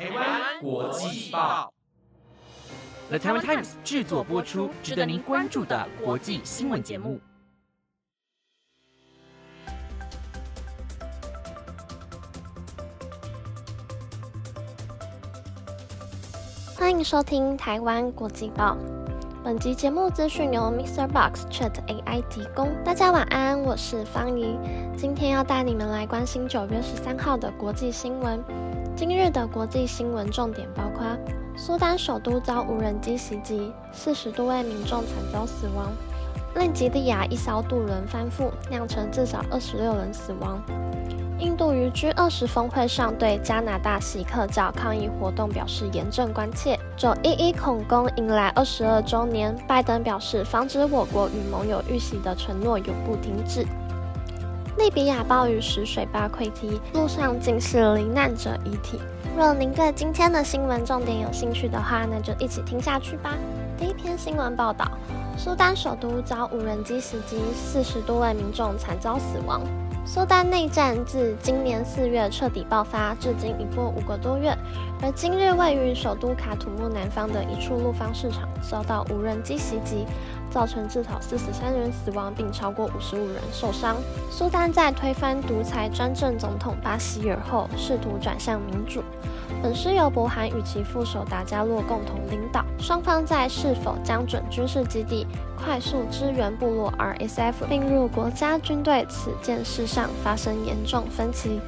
台湾国际报，The Taiwan Times 制作播出，值得您关注的国际新闻节目。欢迎收听台湾国际报。本集节目资讯由 Mr. Box Chat AI 提供。大家晚安，我是方怡。今天要带你们来关心九月十三号的国际新闻。今日的国际新闻重点包括：苏丹首都遭无人机袭击，四十多位民众惨遭死亡；内吉利亚一艘渡轮翻覆，酿成至少二十六人死亡。印度于 G 二十峰会上对加拿大锡克教抗议活动表示严正关切。九一一恐攻迎来二十二周年，拜登表示防止我国与盟友遇袭的承诺永不停止。利比亚暴雨使水坝溃堤，路上尽是罹难者遗体。若您对今天的新闻重点有兴趣的话，那就一起听下去吧。第一篇新闻报道：苏丹首都遭无人机袭击，四十多位民众惨遭死亡。苏丹内战自今年四月彻底爆发，至今已过五个多月。而今日位于首都卡土木南方的一处陆方市场遭到无人机袭击，造成至少四十三人死亡，并超过五十五人受伤。苏丹在推翻独裁专政总统巴希尔后，试图转向民主。本是由伯涵与其副手达加洛共同领导。双方在是否将准军事基地快速支援部落 RSF 并入国家军队此件事上发生严重分歧。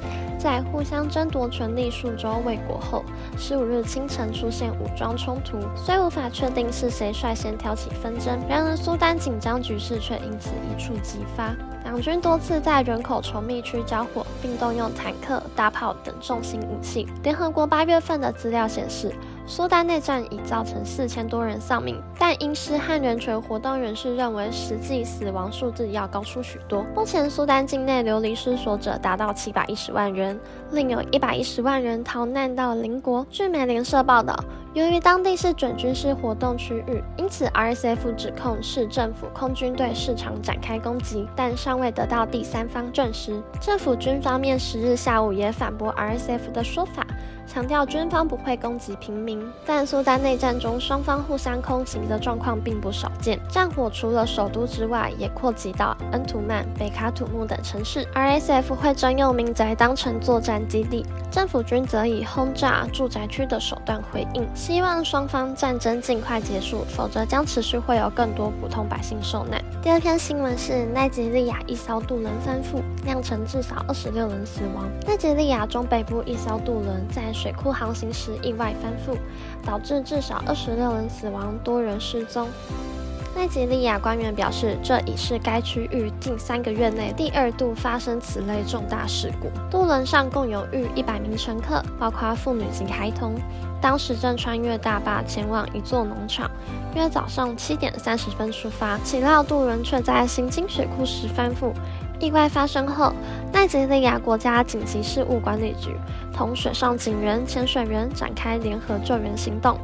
在互相争夺权力数周未果后，十五日清晨出现武装冲突。虽无法确定是谁率先挑起纷争，然而苏丹紧张局势却因此一触即发。两军多次在人口稠密区交火，并动用坦克、大炮等重型武器。联合国八月份的资料显示。苏丹内战已造成四千多人丧命，但英师和人权活动人士认为实际死亡数字要高出许多。目前苏丹境内流离失所者达到七百一十万人，另有一百一十万人逃难到邻国。据美联社报道，由于当地是准军事活动区域，因此 RSF 指控市政府空军对市场展开攻击，但尚未得到第三方证实。政府军方面十日下午也反驳 RSF 的说法。强调军方不会攻击平民，但苏丹内战中双方互相空袭的状况并不少见。战火除了首都之外，也扩及到恩图曼、北卡土木等城市。RSF 会征用民宅当成作战基地，政府军则以轰炸住宅区的手段回应，希望双方战争尽快结束，否则将持续会有更多普通百姓受难。第二篇新闻是奈及利亚一艘渡轮翻覆，酿成至少二十六人死亡。奈及利亚中北部一艘渡轮在水库航行时意外翻覆，导致至少二十六人死亡，多人失踪。奈及利亚官员表示，这已是该区域近三个月内第二度发生此类重大事故。渡轮上共有逾一百名乘客，包括妇女及孩童。当时正穿越大坝前往一座农场，约早上七点三十分出发，岂料渡轮却在行经水库时翻覆。意外发生后，奈及利亚国家紧急事务管理局同水上警员、潜水员展开联合救援行动，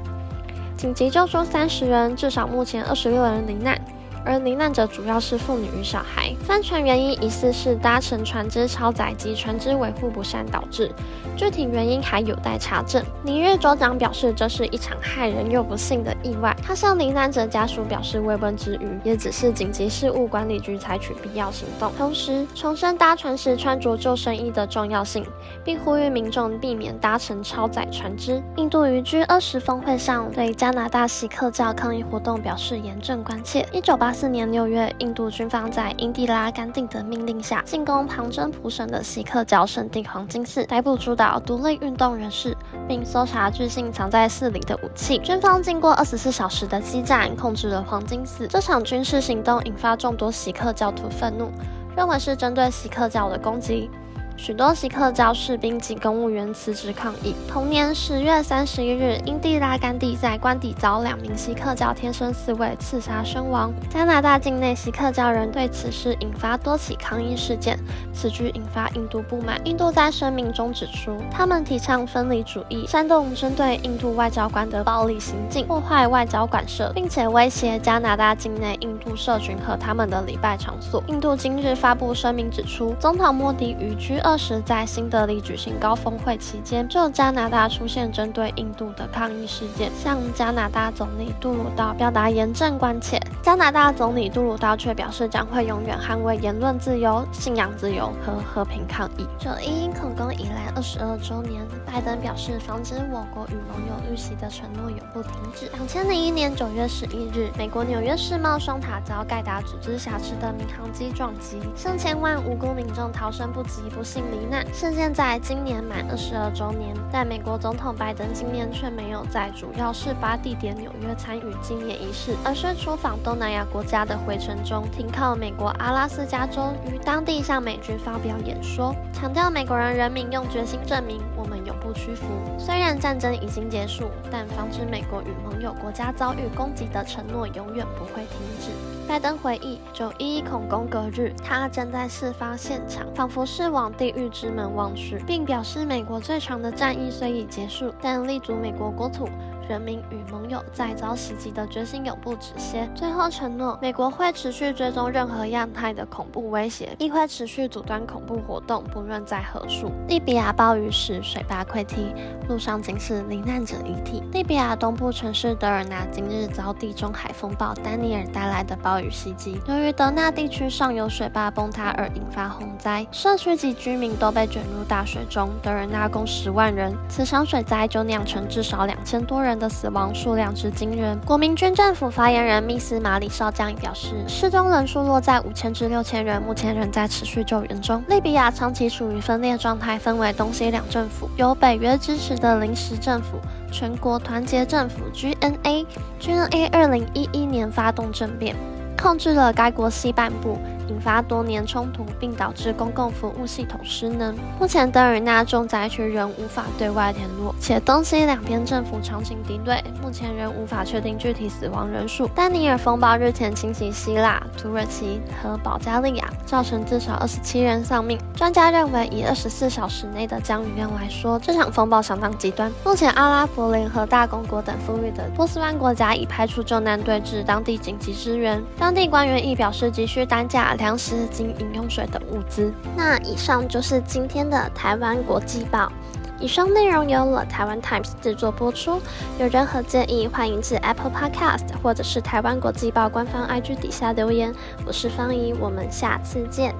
紧急救出三十人，至少目前二十六人罹难。而罹难者主要是妇女与小孩。翻船原因疑似是搭乘船只超载及船只维护不善导致，具体原因还有待查证。尼日州长表示，这是一场害人又不幸的意外。他向罹难者家属表示慰问之余，也只是紧急事务管理局采取必要行动，同时重申搭船时穿着救生衣的重要性，并呼吁民众避免搭乘超载船只。印度于 G 二十峰会上对加拿大锡克教抗议活动表示严正关切。一九八八四年六月，印度军方在英迪拉甘地的命令下进攻旁征普省的锡克教圣地黄金寺，逮捕主导独立运动人士，并搜查据信藏在寺里的武器。军方经过二十四小时的激战，控制了黄金寺。这场军事行动引发众多锡克教徒愤怒，认为是针对锡克教的攻击。许多锡克教士兵及公务员辞职抗议。同年十月三十一日，英蒂拉甘地在官邸遭两名锡克教天生四卫刺杀身亡。加拿大境内锡克教人对此事引发多起抗议事件，此举引发印度不满。印度在声明中指出，他们提倡分离主义，煽动针对印度外交官的暴力行径，破坏外交馆舍，并且威胁加拿大境内印度社群和他们的礼拜场所。印度今日发布声明指出，总统莫迪于居。二十在新德里举行高峰会期间，就加拿大出现针对印度的抗议事件，向加拿大总理杜鲁道表达严正关切。加拿大总理杜鲁道却表示将会永远捍卫言论自由、信仰自由和和平抗议。九一一恐攻以来二十二周年，拜登表示防止我国与盟友遇袭的承诺永不停止。两千零一年九月十一日，美国纽约世贸双塔遭盖达组织挟持的民航机撞击，上千万无辜民众逃生不及，不幸罹难。事件在今年满二十二周年，但美国总统拜登今年却没有在主要事发地点纽约参与纪念仪式，而是出访东南亚国家的回程中，停靠美国阿拉斯加州，于当地向美军发表演说，强调美国人人民用决心证明我们有不屈服。虽然战争已经结束，但防止美国与盟友国家遭遇攻击的承诺永远不会停止。拜登回忆九一一恐攻隔日，他站在事发现场，仿佛是往地狱之门望去，并表示美国最长的战役虽已结束，但立足美国国土。人民与盟友在遭袭击的决心永不止歇。最后承诺，美国会持续追踪任何样态的恐怖威胁，亦会持续阻断恐怖活动，不论在何处。利比亚暴雨时水坝溃堤，路上仅是罹难者遗体。利比亚东部城市德尔纳今日遭地中海风暴丹尼尔带来的暴雨袭击，由于德纳地区上游水坝崩塌而引发洪灾，社区及居民都被卷入大水中。德尔纳共十万人，此场水灾就酿成至少两千多人。的死亡数量之惊人。国民军政府发言人密斯马里少将表示，失踪人数落在五千至六千人，目前仍在持续救援中。利比亚长期处于分裂状态，分为东西两政府，由北约支持的临时政府全国团结政府 （GNA）。GNA 二零一一年发动政变，控制了该国西半部。引发多年冲突，并导致公共服务系统失能。目前德尔纳重灾区仍无法对外联络，且东西两边政府长期敌对，目前仍无法确定具体死亡人数。丹尼尔风暴日前侵袭希腊、土耳其和保加利亚，造成至少二十七人丧命。专家认为，以二十四小时内的降雨量来说，这场风暴相当极端。目前，阿拉伯联合大公国等富裕的波斯湾国家已派出救难队至当地紧急支援。当地官员亦表示，急需担架。粮食及饮用水等物资。那以上就是今天的台湾国际报。以上内容由了台湾 Times 制作播出。有任何建议，欢迎至 Apple Podcast 或者是台湾国际报官方 IG 底下留言。我是方怡，我们下次见。